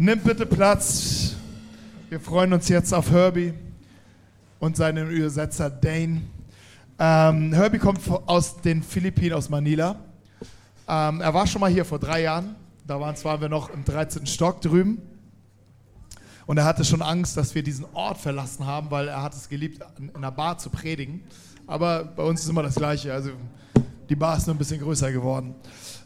Nimm bitte Platz. Wir freuen uns jetzt auf Herbie und seinen Übersetzer Dane. Ähm, Herbie kommt aus den Philippinen, aus Manila. Ähm, er war schon mal hier vor drei Jahren. Da waren zwar wir noch im 13. Stock drüben. Und er hatte schon Angst, dass wir diesen Ort verlassen haben, weil er hat es geliebt, in einer Bar zu predigen. Aber bei uns ist immer das Gleiche. Also die Bar ist nur ein bisschen größer geworden.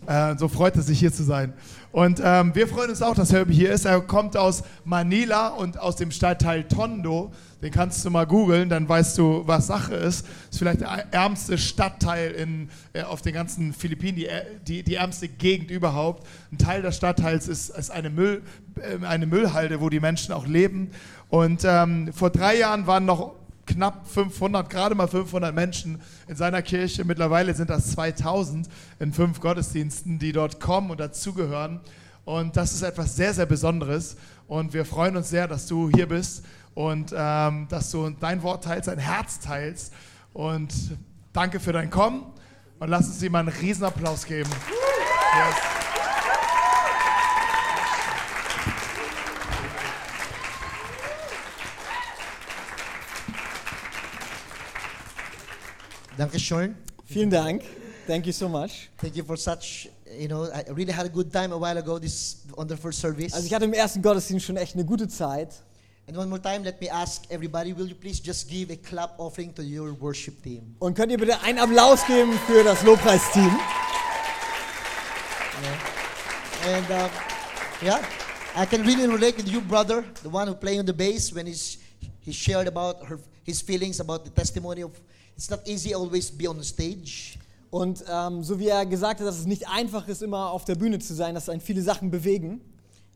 Äh, so freut es sich hier zu sein. Und ähm, wir freuen uns auch, dass Herbie hier ist. Er kommt aus Manila und aus dem Stadtteil Tondo. Den kannst du mal googeln, dann weißt du, was Sache ist. Ist vielleicht der ärmste Stadtteil in, äh, auf den ganzen Philippinen, die, äh, die, die, ärmste Gegend überhaupt. Ein Teil des Stadtteils ist, ist eine, Müll, äh, eine Müllhalde, wo die Menschen auch leben. Und ähm, vor drei Jahren waren noch knapp 500, gerade mal 500 Menschen in seiner Kirche. Mittlerweile sind das 2000 in fünf Gottesdiensten, die dort kommen und dazugehören. Und das ist etwas sehr, sehr Besonderes. Und wir freuen uns sehr, dass du hier bist und ähm, dass du dein Wort teilst, dein Herz teilst. Und danke für dein Kommen. Und lass uns ihm einen Riesenapplaus geben. Yes. Dankeschön. Vielen Dank. Thank you so much. Thank you for such, you know, I really had a good time a while ago, this wonderful service. Also ich hatte im ersten Gottesdienst schon echt eine gute Zeit. And one more time, let me ask everybody, will you please just give a clap offering to your worship team? Und könnt ihr bitte einen Applaus geben für das Lobpreisteam? Yeah. And uh, yeah, I can really relate with you, brother, the one who playing on the bass when he's, he shared about her, his feelings about the testimony of it's not easy always be on the stage. Und ähm, so wie er gesagt hat, dass es nicht einfach ist, immer auf der Bühne zu sein, dass einen viele Sachen bewegen.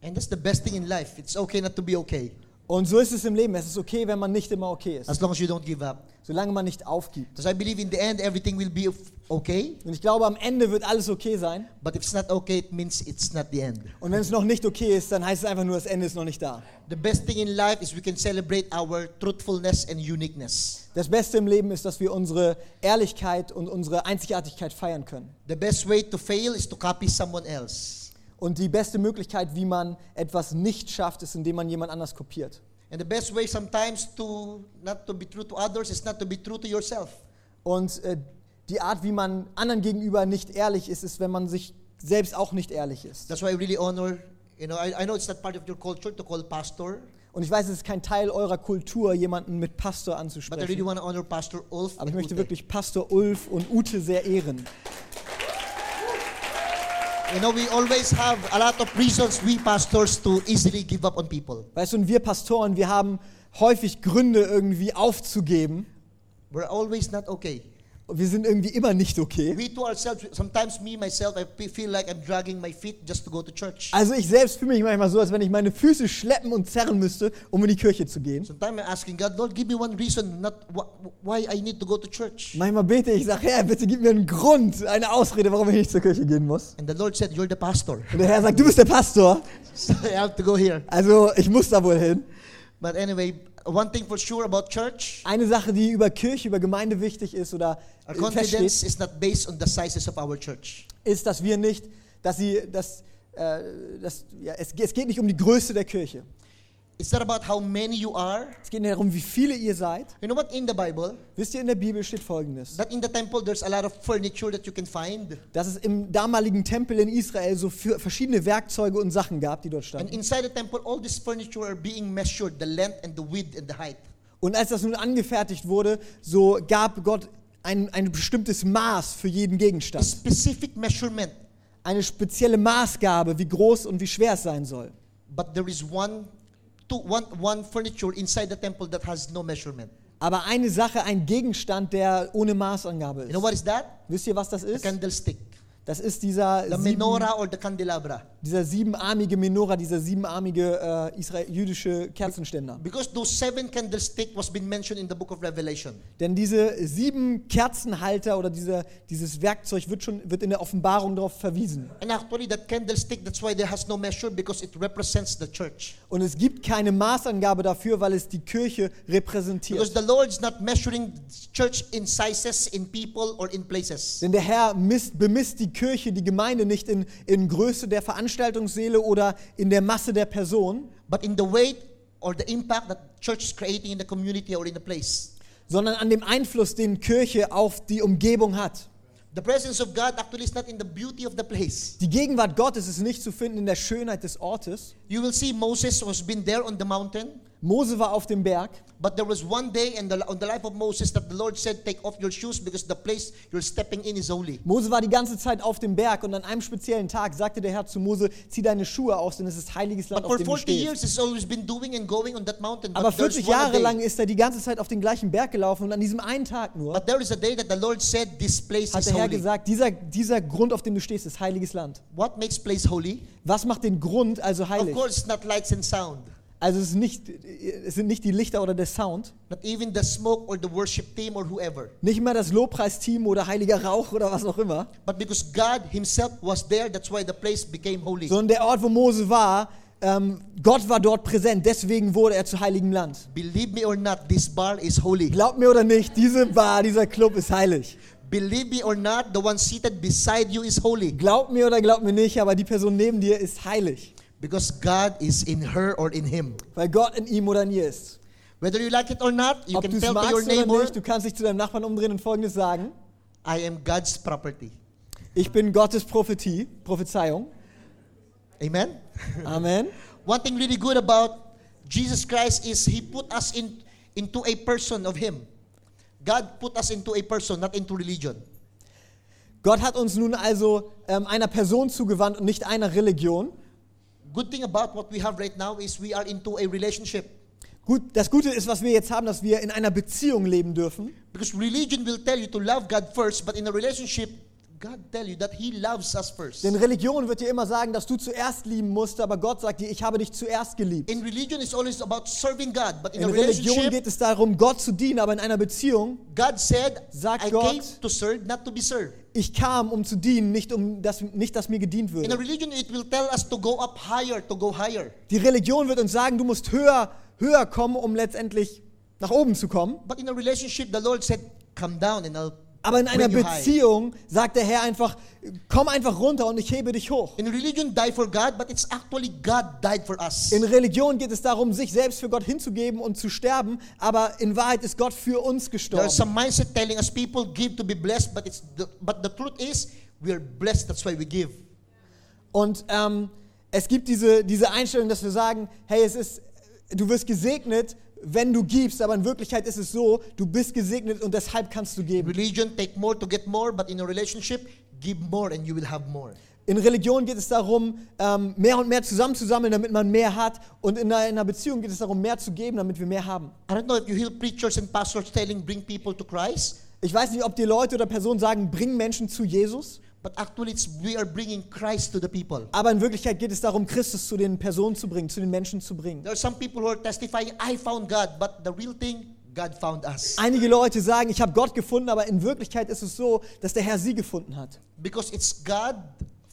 And that's the best thing in life. It's okay not to be okay. Und so ist es im Leben. Es ist okay, wenn man nicht immer okay ist. As long as you don't give up. Solange man nicht aufgibt. Because I believe in the end everything will be okay. Und ich glaube, am Ende wird alles okay sein. But if it's not okay, it means it's not the end. Und wenn es noch nicht okay ist, dann heißt es einfach nur, das Ende ist noch nicht da. The best thing in life is we can celebrate our truthfulness and uniqueness. Das Beste im Leben ist, dass wir unsere Ehrlichkeit und unsere Einzigartigkeit feiern können. The best way to fail is to copy someone else. Und die beste Möglichkeit, wie man etwas nicht schafft, ist, indem man jemand anders kopiert. And the best way sometimes to not to be true to others is not to be true to yourself. Und äh, die Art, wie man anderen gegenüber nicht ehrlich ist, ist, wenn man sich selbst auch nicht ehrlich ist. That's why I really honor, you know, I, I know it's not part of your culture to call pastor, Und ich weiß, es ist kein Teil eurer Kultur, jemanden mit Pastor but I really anzusprechen. want to honor Pastor Ulf. Aber ich möchte Ute. wirklich Pastor Ulf und Ute sehr ehren. You know, we always have a lot of reasons we pastors to easily give up on people. Weißt du, und wir Pastoren, wir haben häufig Gründe, irgendwie aufzugeben. We're always not okay. Wir sind irgendwie immer nicht okay. We to ourselves, sometimes me myself, I pe- feel like I'm dragging my feet just to go to church. Also ich selbst fühle mich manchmal so, als wenn ich meine Füße schleppen und zerren müsste, um in die Kirche zu gehen. Sometimes I'm asking God, Lord, give me one reason, not wh- why I need to go to church. Manchmal bete ich, sage, Herr, bitte gib mir einen Grund, eine Ausrede, warum ich nicht zur Kirche gehen muss. And the Lord said, You're the pastor. Und der Herr sagt, du bist der Pastor. So I have to go here. Also ich muss da wohl hin. But anyway, one thing for sure about church, Eine Sache, die über Kirche, über Gemeinde wichtig ist oder our confidence is not based on the sizes of our church. ist, dass wir nicht, dass sie, dass, äh, dass, ja, es, es geht nicht um die Größe der Kirche. It's not about how many you are. Es geht nicht darum, wie viele ihr seid. You know what? In the Bible, Wisst ihr, in der Bibel steht Folgendes. that in the temple there's a lot of furniture that you can find. Dass es im damaligen Tempel in Israel so für verschiedene Werkzeuge und Sachen gab, die dort And standen. inside the temple, all this furniture are being measured, the length and the width and the height. Und als das nun angefertigt wurde, so gab Gott ein, ein bestimmtes Maß für jeden A Gegenstand. specific measurement. Eine spezielle Maßgabe, wie groß und wie schwer es sein soll. But there is one, two, one, one furniture inside the temple that has no measurement. Aber eine Sache, ein Gegenstand, der ohne Maßangabe You know ist. what is that? Wisst ihr, was das ist? candlestick. Das ist dieser, The menorah or the candelabra. Dieser siebenarmige Menorah, dieser siebenarmige äh, Israel, jüdische Kerzenständer. Because those seven candlestick was been mentioned in the book of Revelation. Denn diese sieben Kerzenhalter oder dieser, dieses Werkzeug wird schon wird in der Offenbarung darauf verwiesen. And actually that candlestick, that's why there has no measure because it represents the church. Und es gibt keine Maßangabe dafür, weil es die Kirche Because repräsentiert. the Lord is not measuring church in sizes, in people, or in places. Denn der Herr misst, bemisst die Kirche, die Gemeinde nicht in, in Größe der Veranstaltungssäle oder in der Masse der Personen, but in the weight or the impact that church is creating in the community or in the place. sondern an dem Einfluss, den Kirche auf die Umgebung hat. The presence of God actually is not in the beauty of the place. Die Gegenwart Gottes ist nicht zu finden in der Schönheit des Ortes. You will see Moses was been there on the mountain, Mose war auf dem Berg, but there was one day in the, on the life of Moses that the Lord said, Take off your shoes because the place you're stepping in is holy. Mose war die ganze Zeit auf dem Berg und an einem speziellen Tag sagte der Herr zu Mose, zieh deine Schuhe aus, denn es ist heiliges Land, But auf dem du 40 stehst. years, he's always been doing and going on that mountain. Aber But, there's 40 one Jahre lang ist er die ganze Zeit auf den gleichen Berg gelaufen und an diesem einen Tag nur but there is a day that the Lord said, This place hat is der Herr holy. gesagt, dieser, dieser Grund, auf dem du stehst, ist heiliges Land. What makes place holy? Was macht den Grund also Of heilig? course, it's not lights and sound, Also es, nicht, es sind nicht die Lichter oder der Sound, not even the smoke or the worship team or whoever. nicht mal das Lobpreisteam oder heiliger Rauch oder was auch immer, But because God Himself was there, that's why the place became holy. sondern der Ort, wo Mose war, ähm, Gott war dort präsent, deswegen wurde er zu heiligem Land. Believe me or not, this bar is holy. Glaubt mir oder nicht, diese Bar, dieser Club ist heilig. Believe me or not, the one seated beside you is holy. Glaubt mir oder glaubt mir nicht, aber die Person neben dir ist heilig, Because God is in her or in him. weil Gott in ihm oder in ihr ist. Whether you like it or not, you Ob du can es tell to your oder neighbor, nicht, du kannst dich zu deinem Nachbarn umdrehen und Folgendes sagen. I am God's property. Ich bin Gottes Prophetie, Prophezeiung. Amen? Amen. One thing really good about Jesus Christ is He put us in, into a person of Him. God put us into a person, not into religion. Gott hat uns nun also ähm, einer Person zugewandt und nicht einer Religion. Good thing about what we have right now is we are into a relationship. Gut, das Gute ist, was wir jetzt haben, dass wir in einer Beziehung leben dürfen. Because religion will tell you to love God first, but in a relationship, God tell you that He loves us first. Denn Religion wird dir immer sagen, dass du zuerst lieben musst, aber Gott sagt dir, ich habe dich zuerst geliebt. In religion, it's always about serving God, but in, In Religion geht es darum, Gott zu dienen, aber in einer Beziehung, God said, Sagt I Gott- came to serve, not to be served. ich kam, um zu dienen, nicht, um das, nicht dass mir gedient In a würde. religion, it will tell us to go up higher, to go higher. Die Religion wird uns sagen, du musst höher, höher kommen, um letztendlich nach oben zu kommen. But in a relationship, the Lord said, come down and I'll Aber in einer. Beziehung sagt der Herr einfach, komm einfach runter und ich hebe dich hoch. In religion, die for God, but it's actually God died for us. In Religion geht es darum, sich selbst für Gott hinzugeben und zu sterben, aber in Wahrheit ist Gott für uns gestorben. There's some mindset telling us people give to be blessed, but it's the, but the truth is we are blessed. That's why we give. Und ähm, es gibt diese, diese Einstellung, dass wir sagen, hey, es ist, du wirst gesegnet, wenn du gibst, aber in Wirklichkeit ist es so, du bist gesegnet und deshalb kannst du geben. religion, take more to get more, but in a relationship, give more and you will have more. In Religion geht es darum, ähm, mehr und mehr zusammenzusammeln, damit man mehr hat. Und in einer, in einer Beziehung geht es darum, mehr zu geben, damit wir mehr haben. I don't know if you hear preachers and pastors telling bring people to Christ, Ich weiß nicht, ob dir Leute oder Personen sagen, bring Menschen zu Jesus. But actually it's we are bringing Christ to the people. Aber in Wirklichkeit geht es darum, Christus zu den Personen zu bringen, zu den Menschen zu bringen. There are some people who are testifying, I found God, but the real thing, God found us. Einige Leute sagen, ich habe Gott gefunden, aber in Wirklichkeit ist es so, dass der Herr sie gefunden hat. Because it's God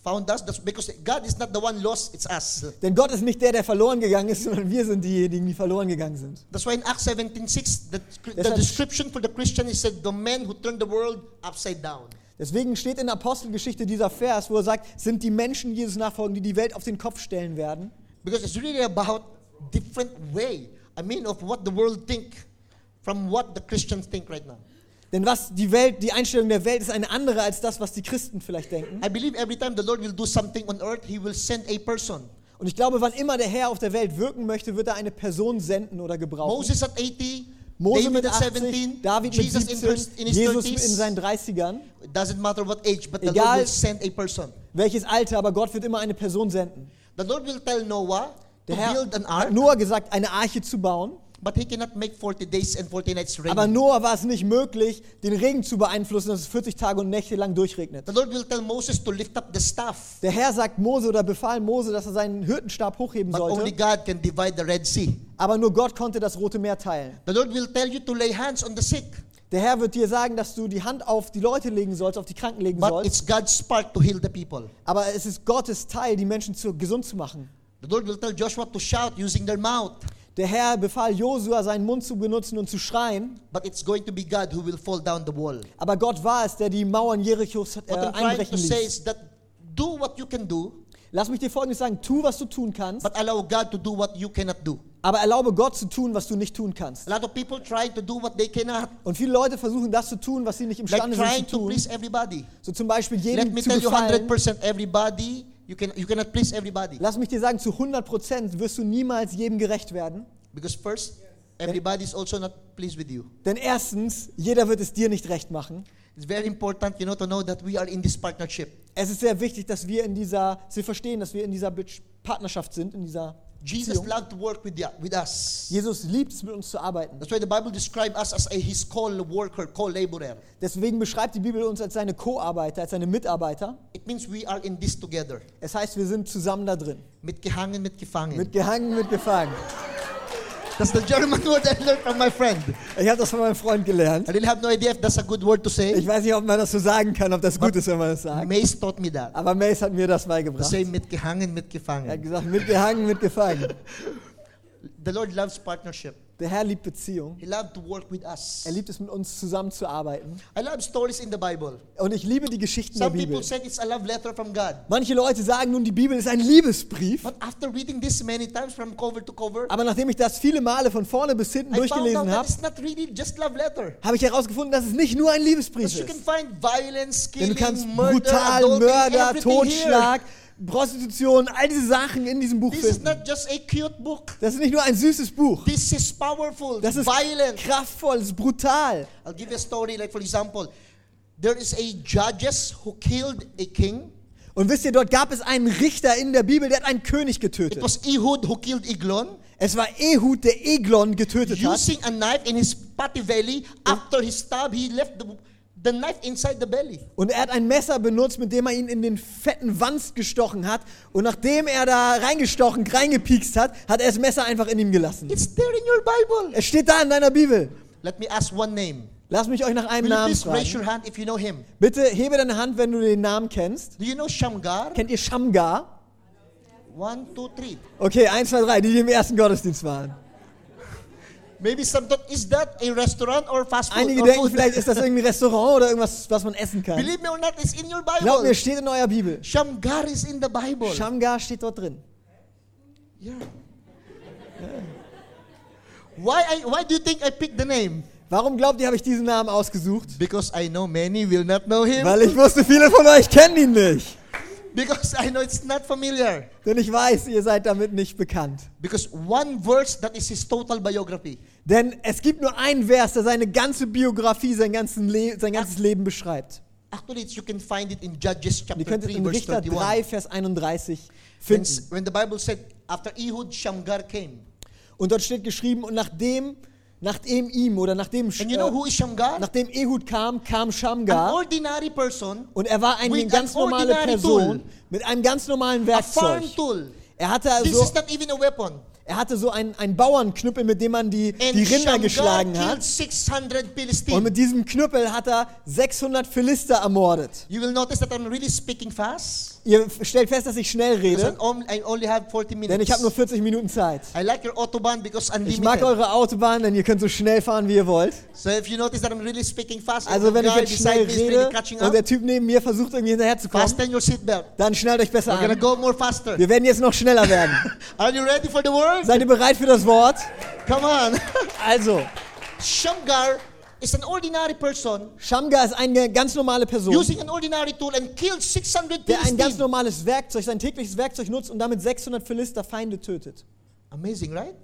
found us. Because God is not the one lost, it's us. Denn Gott ist nicht der, der verloren gegangen ist, sondern wir sind diejenigen, die verloren gegangen sind. That's why in Acts 17:6, the, the description for the Christian is said, the man who turned the world upside down. Deswegen steht in der Apostelgeschichte dieser Vers, wo er sagt, sind die Menschen Jesus nachfolgen, die die Welt auf den Kopf stellen werden. Because it's really about different way. I mean, of what the world think from what the Christians think right now. Denn was die Welt, die Einstellung der Welt ist eine andere als das, was die Christen vielleicht denken. I believe every time the Lord will do something on earth, He will send a person. Und ich glaube, wann immer der Herr auf der Welt wirken möchte, wird er eine Person senden oder gebrauchen. Moses at 80, Mose David mit at 80, 17, David mit Jesus in, 17, his- in his Jesus 30s. in seinen 30ern. It doesn't matter what age, but the Lord Egal. will send a person. Welches Alter, aber Gott wird immer eine Person senden. The Lord will tell Noah Der Herr hat Noah gesagt, eine Arche zu bauen. But he cannot make 40 days and 40 nights rain. Aber Noah war es nicht möglich, den Regen zu beeinflussen, dass es 40 Tage und Nächte lang durchregnet. The Lord will tell Moses to lift up the staff, Der Herr sagt Mose oder befahl Mose, dass er seinen Hirtenstab hochheben but only sollte. God can divide the Red Sea. Aber nur Gott konnte das Rote Meer teilen. The Lord will tell you to lay hands on the sick, Der Herr wird dir sagen, dass du die Hand auf die Leute legen sollst, auf die Kranken legen but sollst. it's God's part to heal the people. Aber es ist Gottes Teil, die Menschen zu, gesund zu machen. The Lord will tell Joshua to shout using their mouth, Der Herr befahl Josua, seinen Mund zu benutzen und zu schreien. but it's going to be God who will fall down the wall. Aber Gott war es, der die Mauern Jerichos äh, einbrechen ließ. do what you can do, Lass mich dir Folgendes sagen, tu, was du tun kannst, but allow God to do what you cannot do. aber erlaube Gott zu tun, was du nicht tun kannst. Und viele Leute versuchen das zu tun, was sie nicht like imstande sind trying zu tun. So zum Beispiel Let jedem me zu tell you gefallen. 100% everybody, you, can, you cannot please everybody. Lass mich dir sagen, zu 100% wirst du niemals jedem gerecht werden. Because first, everybody is also not pleased with you. Denn erstens, jeder wird es dir nicht recht machen. It's very important, you know, to know that we are in this partnership. Es ist sehr wichtig, dass wir in dieser, dass wir verstehen, dass wir in dieser Partnerschaft sind, in dieser Jesus Beziehung. loved to work with, the, with us. Jesus liebt es, mit uns zu arbeiten. That's why the Bible describes us as a his co-worker, co-laborer. Deswegen beschreibt die Bibel uns als seine Co-Arbeiter, als seine Mitarbeiter. It means we are in this together. Es heißt, wir sind zusammen da drin. Mitgehangen, mitgefangen. Mitgehangen, mitgefangen. That's the German word I learned from my friend. Ich habe das von meinem Freund gelernt. I really have no idea if that's a good word to Ich say. weiß nicht, ob man das so sagen kann, ob das gut ist, wenn man das sagt. Mace taught me that. Aber Mace hat mir das beigebracht. say mitgehangen, Er hat mitgefangen. gesagt, mitgehangen, mitgefangen. The Lord loves partnership. Der Herr liebt Beziehung. He loved to work with us. Er liebt es, mit uns zusammenzuarbeiten. I love stories in the Bible. Und ich liebe die Geschichten der Some people Bibel. said it's a love letter from God. Manche Leute sagen nun, die Bibel ist ein Liebesbrief. But after reading this many times from cover to cover, Aber nachdem ich das viele Male von vorne bis hinten I durchgelesen habe, really habe ich herausgefunden, dass es nicht nur ein Liebesbrief ist. Denn du kannst brutal, Mörder, Totschlag, Prostitution, all diese Sachen in diesem Buch. This is finden. not just a cute book. Das ist nicht nur ein süßes Buch. This is powerful, Das ist violent. kraftvoll, das ist brutal. I'll give you a story. Like for example, there is a judges who killed a king. Und wisst ihr, dort gab es einen Richter in der Bibel, der hat einen König It getötet. was Ehud who killed Eglon, Es war Ehud, der Eglon getötet hat. using a knife in his patty belly. After he stabbed, he left the, the knife inside the belly. Und er hat ein Messer benutzt, mit dem er ihn in den fetten Wanst gestochen hat. Und nachdem er da reingestochen, reingepiekst hat, hat er das Messer einfach in ihm gelassen. It's there in your Bible. Es steht da in deiner Bibel. Let me ask one name. Lass mich euch nach einem Will Namen fragen. your hand if you know him? Bitte hebe deine Hand, wenn du den Namen kennst. Do you know Shamgar? Kennt ihr Shamgar? One, two, three. Okay, eins, zwei, drei, die, die im ersten Gottesdienst waren. Maybe some thought, is that a restaurant or fast food? Einige or denken, food? vielleicht ist das irgendwie ein Restaurant oder irgendwas, was man essen kann. Believe me or not, it's in your Glaubt mir, Bible. steht in eurer Bibel. Shamgar is in the Bible. Shamgar steht dort drin. Yeah. Why, I, why do you think I picked the name? Warum glaubt ihr, habe ich diesen Namen ausgesucht? Because I know many will not know him. Weil ich wusste, viele von euch kennen ihn nicht. Because I know it's not familiar. Denn ich weiß, ihr seid damit nicht bekannt. Because one verse that is his total biography. Denn es gibt nur einen Vers, der seine ganze Biografie, sein, Le sein ganzes Leben beschreibt. Actually, you can find it in Judges chapter ihr könnt es 3, in verse Richter 31. 3, Vers 31 When, finden. when the Bible said, after Ehud, Shamgar came. Und dort steht geschrieben, und nachdem, nachdem ihm oder nachdem, And you know who is Shamgar? nachdem Ehud kam, kam An Shamgar. ordinary person, Und er war eine ganz an normale Person tool. mit einem ganz normalen a farm Werkzeug. tool. Er hatte This also, is not even a weapon. Er hatte so einen, einen Bauernknüppel, mit dem man die, And die Rinder Shamgar geschlagen hat. 600 Und mit diesem Knüppel hat er 600 Philister ermordet. You will notice that I'm really speaking fast. Ihr stellt fest, dass ich schnell rede, I only- have 40 minutes. denn ich habe nur 40 Minuten Zeit. I like your Autobahn because Ich mag eure Autobahn, denn ihr könnt so schnell fahren, wie ihr wollt. So if you notice that I'm really speaking fast, Also wenn ich jetzt schnell really rede catching und der Typ neben mir versucht irgendwie hinterherzukommen, fasten your seatbelt. dann schnallt euch besser We're gonna an. go more faster. Wir werden jetzt noch schneller werden. Are you ready for the word? Seid ihr bereit für das Wort? Come on. Also, Shamgar is an ordinary person Shamgar ist eine ganz normale Person, using an ordinary tool and killed 600 der ein ganz normales Werkzeug, sein tägliches Werkzeug nutzt und damit 600 Philister Feinde tötet. Amazing, right?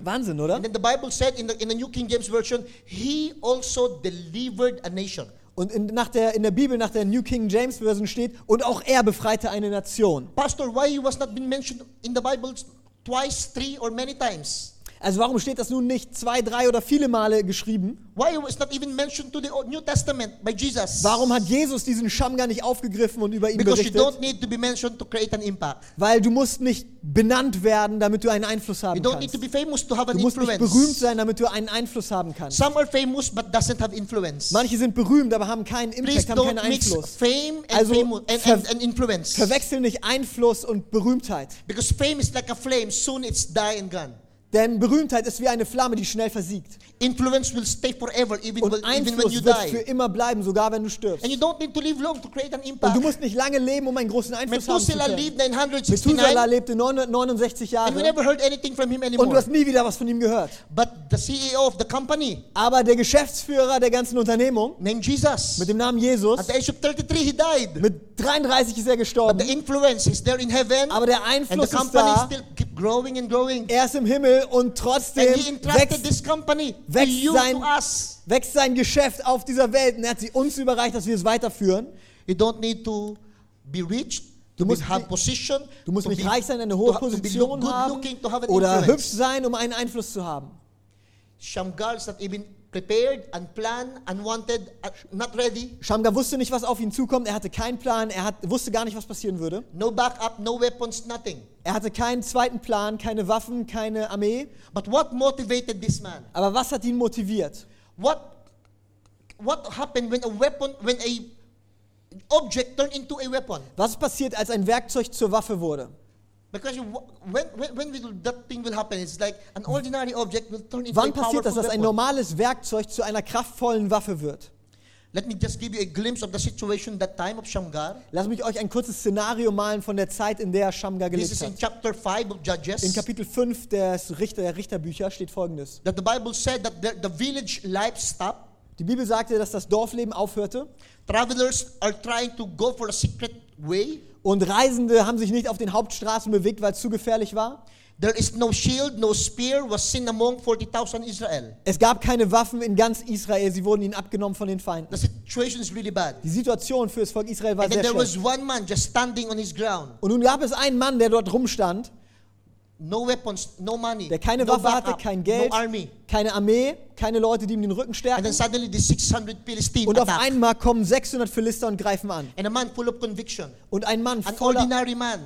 Wahnsinn, oder? And then the Bible said in the, in the New King James Version, he also delivered a nation. Und in, nach der, in der Bibel, nach der New King James Version steht, und auch er befreite eine Nation. Pastor, why he was not been mentioned in the Bible twice, three, or many times? Also warum steht das nun nicht zwei, drei oder viele Male geschrieben? Why it was not even mentioned to the Old- New Testament by Jesus? Warum hat Jesus diesen Shamgar nicht aufgegriffen und über ihn Because you berichtet? don't need to be mentioned to create an impact. Weil du musst nicht benannt werden, damit du einen Einfluss You haben don't need to kannst. be famous to have an Du musst nicht influence. berühmt sein, damit du einen Einfluss haben kannst. Some are famous but doesn't have influence. Manche sind berühmt, aber haben keinen Please Impact, haben don't keinen mix Einfluss. fame and, Also, and, and, and influence. Verwechsel nicht Einfluss und Berühmtheit. Because fame is like a flame, soon it's die and gone. Denn Berühmtheit ist wie eine Flamme, die schnell versiegt. Influence will stay forever, even, Und when, even when Einfluss you wird für die. immer bleiben, sogar wenn du stirbst. And you don't need to live long to create an Und du musst nicht lange leben, um einen großen Einfluss haben zu Methuselah können. lived 969 Methuselah lebte 969 and we Jahre never heard anything from him und du hast nie wieder was von ihm gehört. But the CEO of the company, Aber der Geschäftsführer der ganzen Unternehmung named Jesus, mit dem Namen Jesus, at the age of 33, he died. mit 33 ist er But gestorben. the influence is there in heaven, Aber der and the Einfluss ist company da. still keep growing and growing. Er ist im Himmel und trotzdem wächst, to wächst sein- to wächst sein Geschäft auf dieser Welt und er hat sie uns überreicht, dass wir es weiterführen. You don't need to be rich, Du to musst position, Du musst to nicht be, reich sein, eine to hohe to Position good haben looking, to oder hübsch sein, um einen Einfluss zu haben. Shamgar is not even prepared, unplanned, unwanted, uh, not ready. Shamgar wusste nicht, was auf ihn zukommt. Er hatte keinen Plan. Er hat, wusste gar nicht, was passieren würde. No backup, no weapons, nothing. Er hatte keinen zweiten Plan, keine Waffen, keine Armee. But what motivated this man? Aber was hat ihn motiviert? What what happened when a weapon, when a object turned into a weapon? Was passiert, als ein Werkzeug zur Waffe wurde? Because you, when, when, when will that thing will happen, it's like an ordinary object will turn into Wann a passiert das, dass ein normales Werkzeug zu einer kraftvollen Waffe wird? Let me just give you a glimpse of the situation that time of Shamgar. Lass mich euch ein kurzes Szenario malen von der Zeit, in der Shamgar This gelebt is in hat. chapter 5 of Judges. In Kapitel 5 des Richter, der Richterbücher steht folgendes. that the Bible said that the, the village life stopped. Die Bibel sagte, dass das Dorfleben aufhörte Travelers are trying to go for a secret way. und Reisende haben sich nicht auf den Hauptstraßen bewegt, weil es zu gefährlich war. There is no shield, no spear was seen among 40,000 Israel. Es gab keine Waffen in ganz Israel, sie wurden ihnen abgenommen von den Feinden. The situation is really bad. Die Situation für das Volk Israel war And sehr there was schlecht. one man just standing on his ground. Und nun gab es einen Mann, der dort rumstand, No weapons, no money, der keine no Waffe hatte, backup, kein Geld, no army. keine Armee, keine Leute, die ihm den Rücken And stärken. the 600 Philistines Und auf einmal kommen 600 Philister und greifen an. And a man full of conviction, Und ein Mann an voller, man,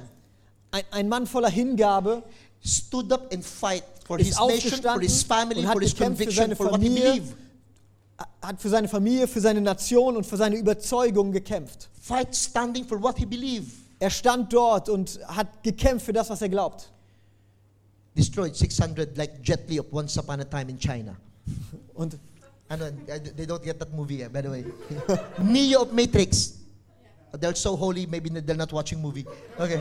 ein, ein Mann voller Hingabe stood up and fight for his nation, for his family, for his conviction, seine for what he Familie. believed. hat für seine Familie, für seine Nation und für seine Überzeugung gekämpft. Fight standing for what he believed. Er stand dort und hat gekämpft für das, was er glaubt. Destroyed 600 like Jet Li of Once Upon a Time in China. Und I- they don't get that movie, by the way. Neo of Matrix. They're so holy, maybe they're not watching movie. Okay.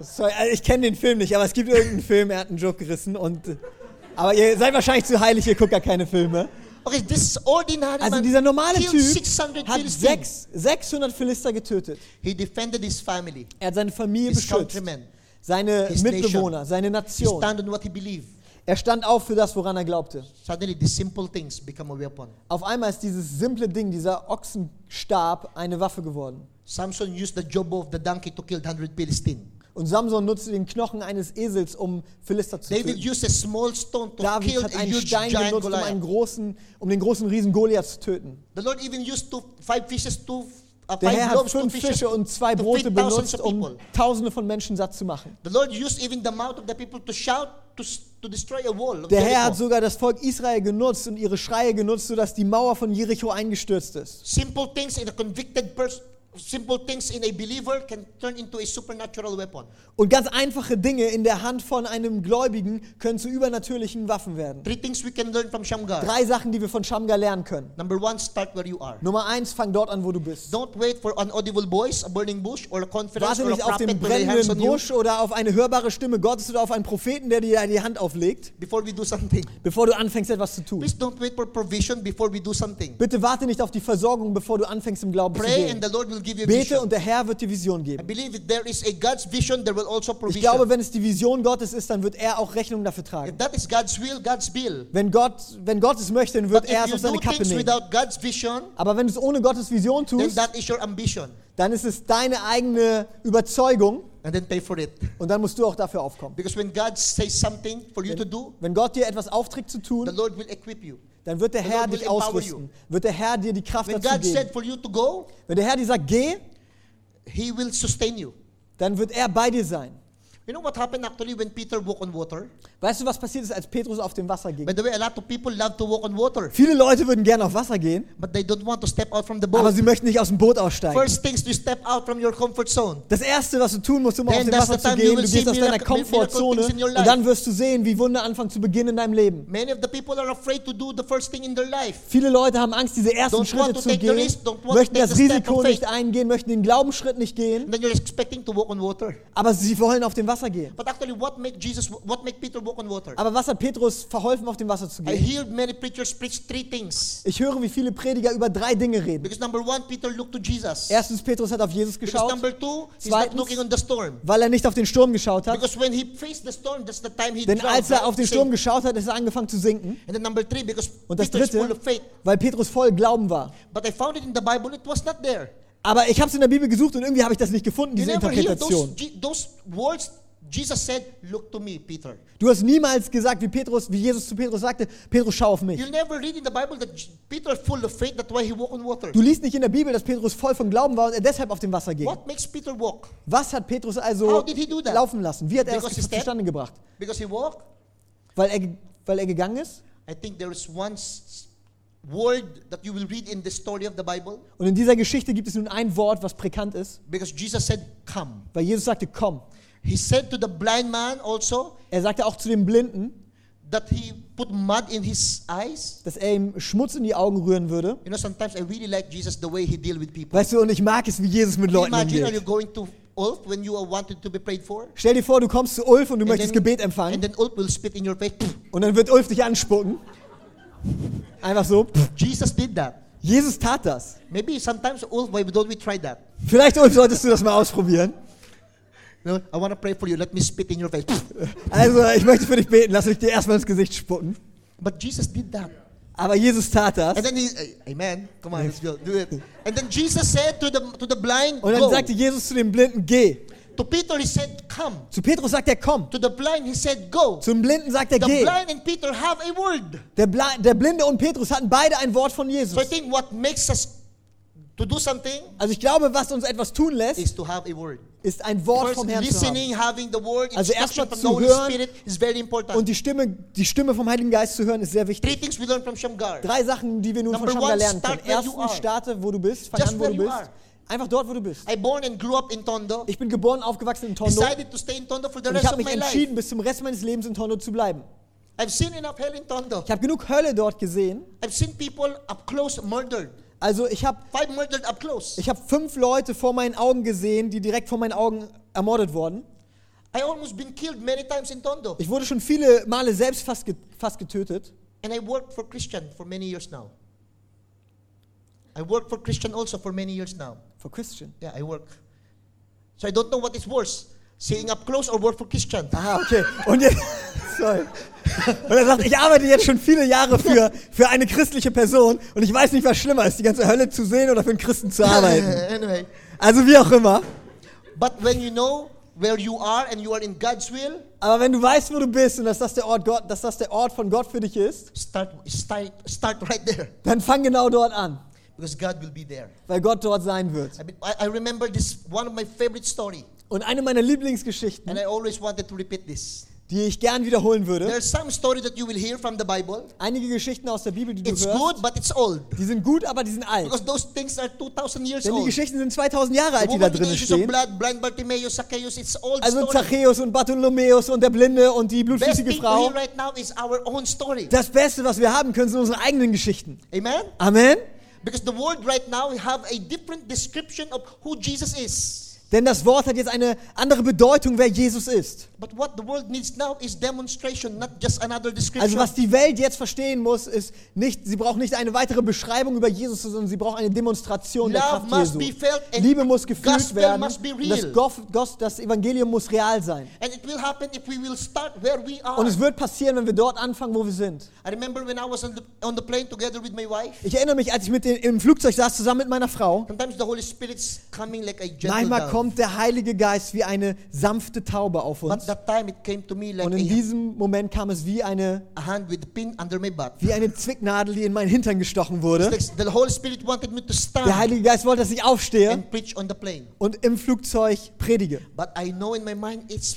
sorry, also ich kenne den Film nicht, aber es gibt irgendeinen Film, er hat einen Joke gerissen und aber ihr seid wahrscheinlich zu heilig, ihr guckt gar keine Filme. Okay, this ordinary Also dieser normale Typ 600 hat Philistines. sechs, 600 Philister getötet. He defended his family, Er hat seine Familie his beschützt, countrymen. Seine his Mitbewohner, seine He Nation. stand on what he believed. Er stand auf für das, woran er glaubte. Suddenly, the simple things become a weapon. Auf einmal ist dieses simple Ding, dieser Ochsenstab, eine Waffe geworden. Samson used the jawbone of the donkey to kill 100 Philistines. Und Samson nutzte den Knochen eines Esels, um Philister zu David töten. used a small stone to David kill hat a einen huge Stein giant genutzt, um, einen großen, um den großen Riesen Goliath zu töten. The Lord even used two, five fishes, uh, Der Herr hat fünf Fische und zwei Brote benutzt, um. Tausende von Menschen satt zu machen. Der Herr hat sogar das Volk Israel genutzt und ihre Schreie genutzt, sodass die Mauer von Jericho eingestürzt ist. Simple things in a convicted person, simple things in a believer can turn into a supernatural weapon. Und ganz einfache Dinge in der Hand von einem Gläubigen können zu übernatürlichen Waffen werden. Three things we can learn from Shamgar. Drei Sachen, die wir von Shamgar lernen können. Number one, start where you are. Nummer eins, fang dort an, wo du bist. Don't wait for an audible voice, a burning bush, or a conference, Warte or a nicht auf prophet den brennenden Busch oder auf eine hörbare Stimme Gottes oder auf einen Propheten, der dir die Hand auflegt, before we do something. bevor du anfängst, etwas zu tun. Please don't wait for provision before we do something. Bitte warte nicht auf die Versorgung, bevor du anfängst, im Glauben zu Pray and gehen. the Lord will give you a Bete vision. und der Herr wird dir Vision I geben. believe if there is a God's vision, there will also Ich glaube, wenn es die Vision Gottes ist, dann wird er auch Rechnung dafür if tragen. that is God's will, God's bill. Wenn Gott, wenn Gott es möchte, dann wird But er es auf seine Kappe nehmen. without God's vision, Aber wenn du es ohne Gottes Vision then tust, that is your ambition. dann ist es deine eigene Überzeugung And then pay for it. und dann musst du auch dafür aufkommen. Because when God says something for you to do, Wenn Gott dir etwas aufträgt zu the tun, Lord will equip you. Dann wird der Herr dich ausrüsten. Wird der Herr dir die Kraft When dazu God said geben. for you to go, Wenn der Herr dir sagt, geh, He will sustain you. dann wird er bei dir sein. You know what happened actually when Peter walked on water? Weißt du, was passiert ist, als Petrus auf dem Wasser ging? By the way, a lot of people love to walk on water, Viele Leute würden gerne auf Wasser gehen, but they don't want to step out from the aber boat. sie möchten nicht aus dem Boot aussteigen. First things to step out from your comfort zone. Das erste, was du tun musst, um Then auf dem Wasser zu gehen, du gehst aus deiner Komfortzone und dann wirst du sehen, wie Wunder anfangen zu beginnen in deinem Leben. Many of the people are afraid to do the first thing in their life. Viele Leute haben Angst, diese ersten Don't Schritte zu gehen, risk, möchten das Risiko nicht eingehen, möchten den Glaubensschritt nicht gehen, then you're expecting to walk on water. aber sie wollen auf dem Wasser gehen. But actually, what make Jesus, what make Peter walk on water? Aber was hat Petrus verholfen, auf dem Wasser zu I gehen? hear many preachers preach three things. Ich höre, wie viele Prediger über drei Dinge reden. Because number one, Peter looked to Jesus. Erstens, Petrus hat auf Jesus Because geschaut, number two, he's not Zweitens, looking on the storm. weil er nicht auf den Sturm geschaut hat. Because when he faced the storm, that's the time he Denn drowned, als er auf den. Sturm geschaut hat, ist er angefangen zu sinken. And then number three, because Und das Peter dritte, of faith. weil Petrus voll Glauben war. But I found it in the Bible, it was not there. Aber ich habe es in der Bibel gesucht und irgendwie habe ich das nicht gefunden, diese those, Interpretation. Je- those words Jesus said, look to me, Peter. Du hast niemals gesagt, wie Petrus, wie Jesus zu Petrus sagte, Petrus, schau auf mich. You'll never read in the Bible that Peter is full of faith, that's why he walked on water. Du liest nicht in der Bibel, dass Petrus voll von Glauben war und er deshalb auf dem Wasser ging. What makes Peter walk? Was hat Petrus also that? laufen lassen? Wie hat er Because das zustande gebracht? Because he walked? Weil er, weil er gegangen ist? I think there is one word that you will read in the story of the Bible. Und in dieser Geschichte gibt es nun ein Wort, was präkant ist, Because Jesus said, come. weil Jesus sagte, komm. He said to the blind man also Er sagte auch zu dem Blinden, that he put mud in his eyes. dass er ihm Schmutz in die Augen rühren würde. You know, sometimes I really like Jesus the way he deal with people. Weißt du, und ich mag es, wie Jesus mit Leuten Imagine, are you umgeht. going to Ulf when you are wanted to be prayed for? Stell dir vor, du kommst zu Ulf und du And möchtest then- Gebet And empfangen then Ulf will spit in your face. und dann wird Ulf dich anspucken. Einfach so. Jesus did that. Jesus tat das. Maybe sometimes Ulf, why don't we try that? Vielleicht, Ulf, solltest du das mal ausprobieren. No, I want to pray for you. Let me spit in your face. Also, ich möchte für dich beten, lass mich dir erstmal ins Gesicht spucken. But Jesus did that. Aber Jesus tat das. And then he, eh, amen. Come on, let's go. Do it. And then Jesus said to the to the blind, Und dann go. sagte Jesus zu dem Blinden, geh. To Peter, he said, come. Zu Petrus sagt er, komm. To the blind, he said, go. Zum Blinden sagt er, The geh. blind and Peter have a word. Der, Bla der Blinde und Petrus hatten beide ein Wort von So I Jesus. think what makes us to do something Also ich glaube, was uns etwas tun lässt, is to have a word. Ist ein Wort First, vom Herrn zu haben. Also erstmal zu hören. Und die Stimme, die Stimme vom Heiligen Geist zu hören, ist sehr wichtig. Shamgar. Drei Sachen, die wir nun von Number Shamgar one, lernen können. Erstens, starte, wo du bist. Fang Just an, wo du bist. are. Einfach dort, wo du bist. I born and grew up in Tondo. Ich bin geboren, aufgewachsen in Tondo. Decided to stay in Tondo for the Und ich habe of mich my entschieden, life. bis zum Rest meines Lebens in Tondo zu bleiben. I've seen enough hell in Tondo. Ich habe genug Hölle dort gesehen. I've seen people up close murdered. Also ich habe ich hab fünf Leute vor meinen Augen gesehen, die direkt vor meinen Augen ermordet wurden. I almost been killed many times in Tondo. Ich wurde schon viele Male selbst fast, fast getötet. And I worked for Christian for many years now. I work for Christian also for many years now. For Christian. Yeah, I work. So I don't know what is worse, seeing up close or work for Christian. Aha, okay. Und jetzt, sorry. Und er sagt, ich arbeite jetzt schon viele Jahre für, für eine christliche Person und ich weiß nicht, was schlimmer ist, die ganze Hölle zu sehen oder für einen Christen zu arbeiten. anyway, Also wie auch immer. but when you know where you are and you are in God's will, Aber wenn du weißt, wo du bist und dass das der Ort, Gott, dass das der Ort von Gott für dich ist, start start start right there dann fang genau dort an, because God will be there. weil Gott dort sein wird. I, I remember this one of my favorite story, Und eine meiner Lieblingsgeschichten, and I always wanted to repeat this. Die ich gern wiederholen würde, There's some story that you will hear from the Bible. einige Geschichten aus der Bibel, die du It's hörst, good, but it's old die sind gut, aber die sind alt. because those things are 2,000 years Denn die old. Geschichten sind 2000 Jahre alt, die da drin stehen. blood, blind Bartimaeus, Zacchaeus, it's old Also story. Zachäus und Bartholomäus und der Blinde und die blutflüssige Frau. right now is our own story. Das Beste, was wir haben können, sind unsere eigenen Geschichten. Amen? Amen. Because the world right now we have a different description of who Jesus is. Denn das Wort hat jetzt eine andere Bedeutung, wer Jesus ist. But what the world needs now is demonstration, not just another description. Also was die Welt jetzt verstehen muss, ist nicht, sie braucht nicht eine weitere Beschreibung über Jesus, sondern sie braucht eine Demonstration der Love Kraft must Jesu. Liebe muss gefühlt gospel werden. Das, Gos- das Evangelium muss real sein. and it will happen if we will start where we are. Und es wird passieren, wenn wir dort anfangen, wo wir sind. Ich erinnere mich, als ich mit den, im Flugzeug saß, zusammen mit meiner Frau. Sometimes the Holy Spirit's coming like a gentle Manchmal. Kommt der Heilige Geist wie eine sanfte Taube auf uns. like Und in diesem Moment kam es wie eine, wie eine Zwicknadel, die in meinen Hintern gestochen wurde. It's like the Holy Spirit wanted me to Der Heilige Geist wollte, dass ich aufstehe und im Flugzeug predige. But I know in my mind it's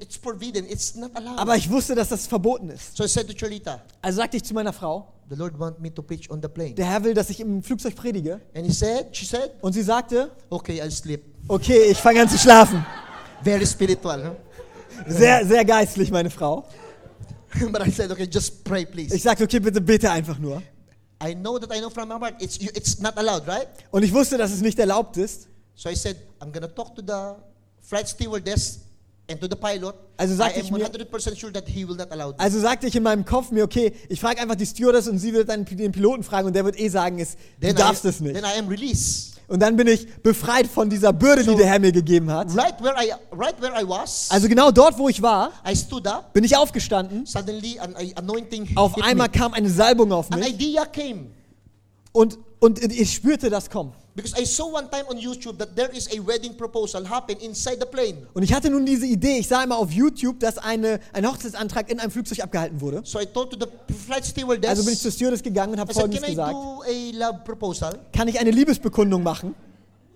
it's forbidden. It's not allowed. Aber ich wusste, dass das verboten ist. so I said to Charlita, Also sagte ich zu meiner Frau, the Lord want me to preach on the plane. der Herr will, dass ich im Flugzeug predige. Said, said, Und sie sagte, okay, I'll sleep. Okay, ich fange an zu schlafen. Very spiritual, huh? Sehr, sehr geistlich, meine Frau. but I said, okay, just pray, please. Ich sagte, okay, bitte bete einfach nur. I know that I know from my heart, it's, it's not allowed, right? Und ich wusste, dass es nicht erlaubt ist. So I said, I'm gonna talk to the flight stewardess and to the pilot. Also sagte ich mir- 100% sure that he will not allow this. Also sagte ich in meinem Kopf mir, okay, ich frage einfach die Stewardess und sie wird dann den Piloten fragen und der wird eh sagen, es, du darfst I, es nicht. then I am released. Und dann bin ich befreit von dieser Bürde, die So- der Herr mir gegeben hat. Right where I right where I was, Also genau dort, wo ich war, I stood up. bin ich aufgestanden. Suddenly, an Auf einmal me. kam eine Salbung auf An mich idea came und, und ich spürte das kommen. because I saw one time on YouTube that there is a wedding proposal happen inside the plane. Und ich hatte nun diese Idee, ich sah immer auf YouTube, dass eine, ein Hochzeitsantrag in einem Flugzeug abgehalten wurde. So I told to the flight stewardess, Also bin ich zur Stewardess gegangen und habe said, Folgendes "Can I gesagt. do a love proposal?" Kann ich eine Liebesbekundung machen?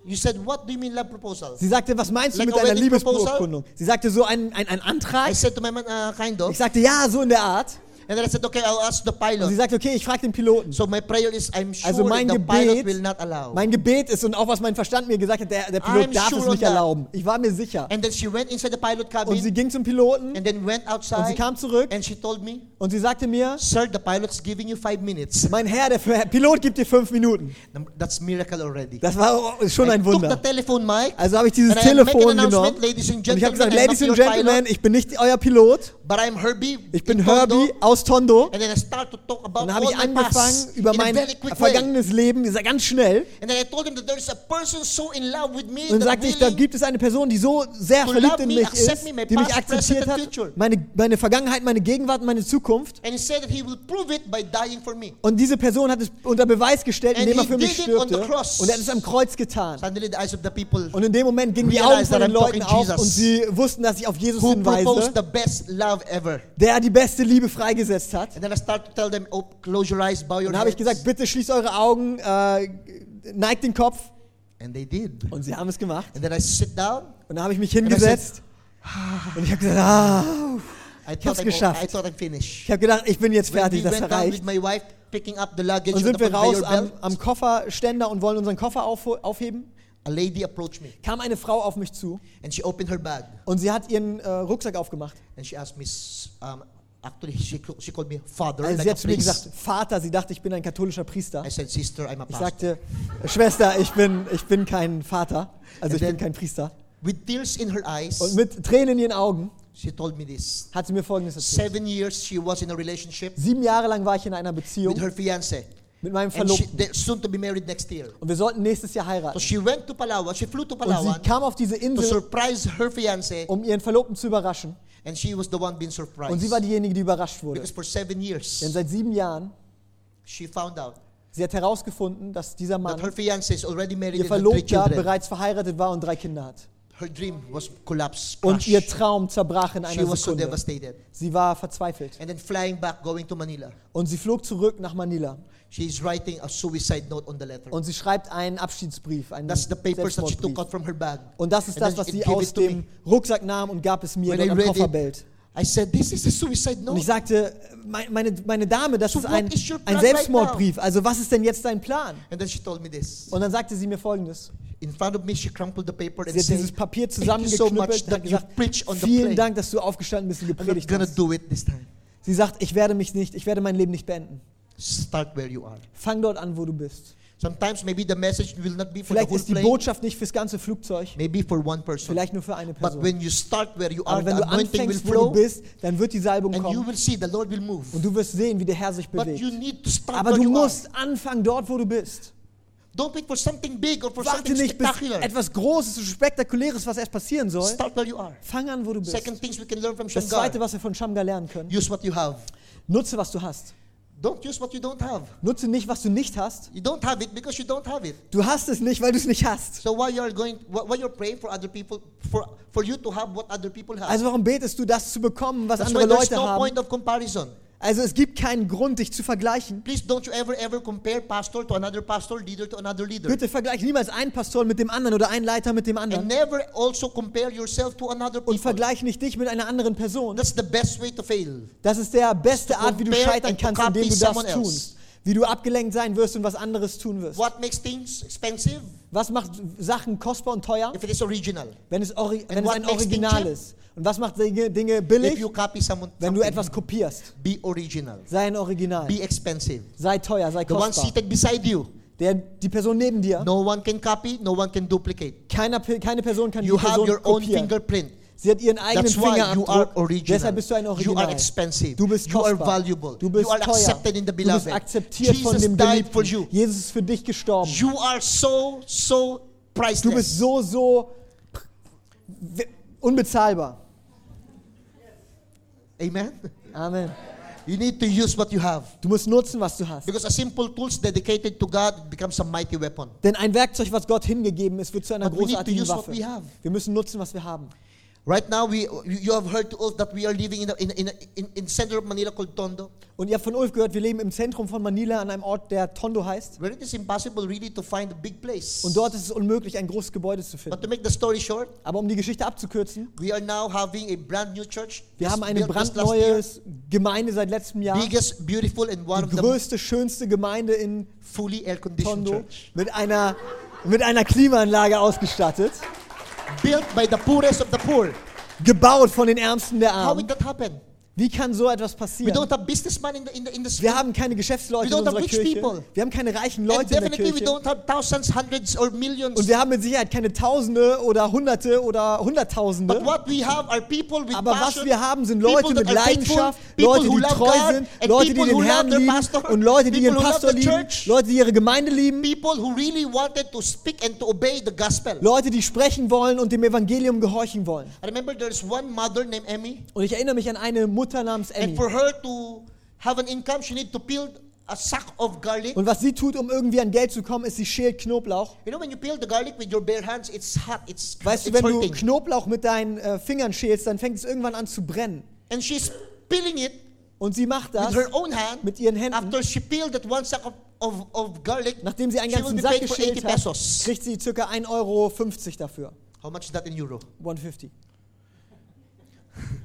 You said, "What do you mean love proposal?" Sie sagte, was meinst du Like mit a einer? Liebesbekundung? Sie sagte, so ein, ein, ein Antrag? I said to my man, uh, kind of. Ich sagte, ja, so in der Art. And then I said, okay, I'll ask the Und sie pilot. sagte, okay, ich frage den Piloten. So my prayer is, I'm sure Also mein the pilot Gebet, will not allow. mein Gebet ist und auch was mein Verstand mir gesagt hat, der, der Pilot I'm darf sure es nicht erlauben. Ich war mir sicher. And then she went inside the pilot Und sie cabin ging zum Piloten and then went und sie outside kam zurück and she told me, und sie sagte mir, sir, the pilot's giving you five minutes. mein Herr, der Pilot gibt dir fünf Minuten. That's miracle already. Das war schon ein took the Wunder. telephone mic, Also habe ich dieses Telefon genommen ladies and und ich habe gesagt, Ladies and Gentlemen, pilot, ich bin nicht euer Pilot, Herbie. ich bin in Tondo. Herbie aus Tondo. And then I start to talk about Und dann habe ich angefangen, über mein vergangenes Leben, ganz schnell. And then I told him that there is a person so in love with me Und dann sagte ich, da gibt es eine Person, die so sehr verliebt in me, mich ist, me, die mich akzeptiert hat, meine, meine Vergangenheit, meine Gegenwart und meine Zukunft. And he said that he will prove it by dying for me. Und diese Person hat es unter Beweis gestellt, indem er für mich cross. Und er hat es am Kreuz getan. Und in dem Moment gingen die Augen von den Leuten auf Jesus. und sie wussten, dass ich auf Jesus hinweise, love ever. der die beste Liebe freigesetzt hat. And then I start to tell them, oh, close your eyes, bow your Und dann habe ich gesagt, bitte schließt eure Augen, äh, neigt den Kopf. And they did. Und sie haben es gemacht. And then I sit down. Und dann habe ich mich I said, hingesetzt. Und ich habe gesagt, ah, I hab's thought, I'm, geschafft. I thought I'm finished. ich habe gedacht, ich bin jetzt When fertig, we das reicht. my wife, picking up the luggage Und sind wir raus am, am Kofferständer und wollen unseren Koffer auf, aufheben, a lady approached me. kam eine Frau auf mich zu And she opened her bag. und sie hat ihren äh, Rucksack aufgemacht. And she asked me, um, actually, she, she called me father, Also like sie hat zu mir gesagt, Vater, sie dachte, ich bin ein katholischer Priester. I said, sister, I'm a Ich pastor. sagte, Schwester, ich bin, ich bin kein Vater, also And ich bin then- kein Priester. With tears in her eyes, Und mit Tränen in ihren Augen she told me this. hat sie mir Folgendes erzählt. Seven years she was in a relationship Sieben Jahre lang war ich in einer Beziehung with her fiance. Mit meinem And she, Verlobten. they're soon to be married next year. Und wir sollten nächstes Jahr So heiraten. she went to Palawan, she flew to Und Palawan sie kam auf diese to Insel, surprise her fiance, um ihren Verlobten zu überraschen. and she was the one being Und surprised. sie war diejenige, die überrascht wurde. Because for seven Denn years, seit sieben Jahren, she found out sie hat herausgefunden, dass dieser that her Mann, fiance is already married ihr and had three Verlobter, children. bereits verheiratet war und drei Kinder hat. Her dream was collapsed, Und crushed. ihr Traum zerbrach in She einer was so Sekunde. devastated. Sie war verzweifelt. And then flying back, going to Manila. Und sie flog zurück nach Manila. She's writing a suicide note on the letter. Und sie schreibt einen Abschiedsbrief, einen That's the papers that she took out from her bag. Und das ist And das, was sie gave aus it to me. dem Rucksack nahm und gab es mir When dort I am read Kofferbelt. I said, this is a suicide Und note. ich sagte, mein- meine, meine Dame, das So ist ein, is ein Selbstmordbrief. Also was ist denn jetzt dein Plan? And then she told me this. Und dann sagte sie mir folgendes. In front of me, she crumpled the paper and Sie hat dieses Papier you so zusammengeknüppelt und gesagt, preach on the vielen. Dank, dass du aufgestanden bist und I'm not gepredigt gonna hast. do it this time. Sie sagt, ich werde mich nicht, ich werde mein Leben nicht beenden. Start where you are. Fang dort an, wo du bist. Sometimes maybe the message will not be for Vielleicht the whole ist die plane, Botschaft nicht fürs ganze Flugzeug, maybe for one person. vielleicht nur für eine But Person. when you start where you are, Aber wenn the du anointing will anfängst, wo du flow, bist, dann wird die Salbung and you kommen will see the Lord will move. und du wirst sehen, wie der Herr sich But you bewegt. need to start Aber du you musst anfangen dort, wo du bist. are. Don't wait for something big or for Warte something nicht, bis etwas Großes und Spektakuläres, was erst passieren soll. Start where you are. Fang an, wo du bist. Second things we can learn from Das. Zweite, was wir von Shamgar lernen können, Use what you have. nutze, was du hast. Don't use what you don't have. Nutze nicht, was du nicht hast. You don't have it because you don't have it. Du hast es nicht, weil du es nicht hast. So why you are going, why you're praying for other people, for, for you to have what other people have. Also warum betest du, das zu bekommen, was That's andere Leute no haben? point of comparison. Also es gibt keinen Grund, dich zu vergleichen. Please don't you ever ever compare pastor to another pastor, leader to another leader. Bitte vergleich niemals einen Pastor mit dem anderen oder einen Leiter mit dem And anderen. never also compare yourself to another Und people. vergleich nicht dich mit einer anderen Person. That's the best way to fail. Das ist der beste Art, wie du scheitern and kannst, indem du das tust. Wie du abgelenkt sein wirst und was anderes tun wirst. What makes things expensive? Was macht Sachen kostbar und teuer? If it is original. Wenn es, ori wenn es ein Original ist. Und was macht Dinge, Dinge If billig? you copy someone, Wenn du etwas kopierst. be original. Sei ein Original. Be expensive. Sei teuer, sei The one kostbar. seated beside you, Der, die Person neben dir, no one can copy, no one can duplicate. keiner, keine Person kann You die have Person your own kopieren. fingerprint. Sie hat ihren eigenen That's you Fingerabdruck. Deshalb bist du ein You Original. are expensive. Du bist You are kostbar. valuable. Du bist You are teuer. accepted in the du beloved. bist akzeptiert von Jesus dem died for Geliebten. you. Jesus ist für dich gestorben. You are so, so Du bist priceless. so, so unbezahlbar. Amen. Amen. You need to use what you have. Du musst nutzen, was du hast. Because a simple tools dedicated to God becomes a mighty weapon. Denn ein Werkzeug, was Gott hingegeben ist, wird zu einer But we need to großartigen Waffe. we have. Wir müssen nutzen, was wir haben. Right now, we you have heard to us that we are living in a, in, in, in in center of Manila called Tondo, Und ihr habt von Ulf gehört, wir leben im Zentrum von Manila an einem Ort, der Tondo heißt. where it is impossible really to find a big place. Und dort ist es unmöglich, ein großes Gebäude zu But finden. to make the story short, Aber um die Geschichte abzukürzen, we are now having a brand new church. wir haben eine brandneue. Gemeinde seit letztem Jahr. biggest, beautiful, and one Die of the größte, schönste Gemeinde in fully air-conditioned Tondo church, mit einer, mit einer Klimaanlage ausgestattet. Built by the poorest of the poor. Gebaut von den Ärmsten der How Armen. did that happen? Wie kann so etwas We passieren? don't have businessmen in the in the. Wir haben keine Geschäftsleute We in unserer Kirche. people. Wir haben keine reichen Leute in der Kirche. don't have thousands, hundreds, or millions. Und wir haben mit Sicherheit keine Tausende oder Hunderte oder Hunderttausende. what we have are people with Aber was wir haben, sind Leute mit Leidenschaft, Leute, die treu sind, Leute, die den Herrn lieben und Leute, die ihren Pastor lieben. Leute, die ihre Gemeinde lieben, people who really wanted to speak and to obey the gospel. Leute, die sprechen wollen und dem Evangelium gehorchen wollen. Und ich erinnere mich an eine Mutter namens and Emmy. for her to have an income, she need to peel a sack of garlic. Und was sie tut, um irgendwie an Geld zu kommen, ist, sie schält Knoblauch. You know, when you peel the garlic with your bare hands, it's hot, it's, Weißt du, wenn du. Knoblauch mit deinen äh, Fingern schälst, dann fängt es irgendwann an zu brennen. And she's peeling it Und sie macht with das her own hand. mit ihren Händen. After she peeled that one sack of, of, of garlic, Nachdem sie einen ganzen Sack paid for 80 geschält hat, pesos. kriegt sie ca. 1,50 Euro dafür. How much is that in euro? 150.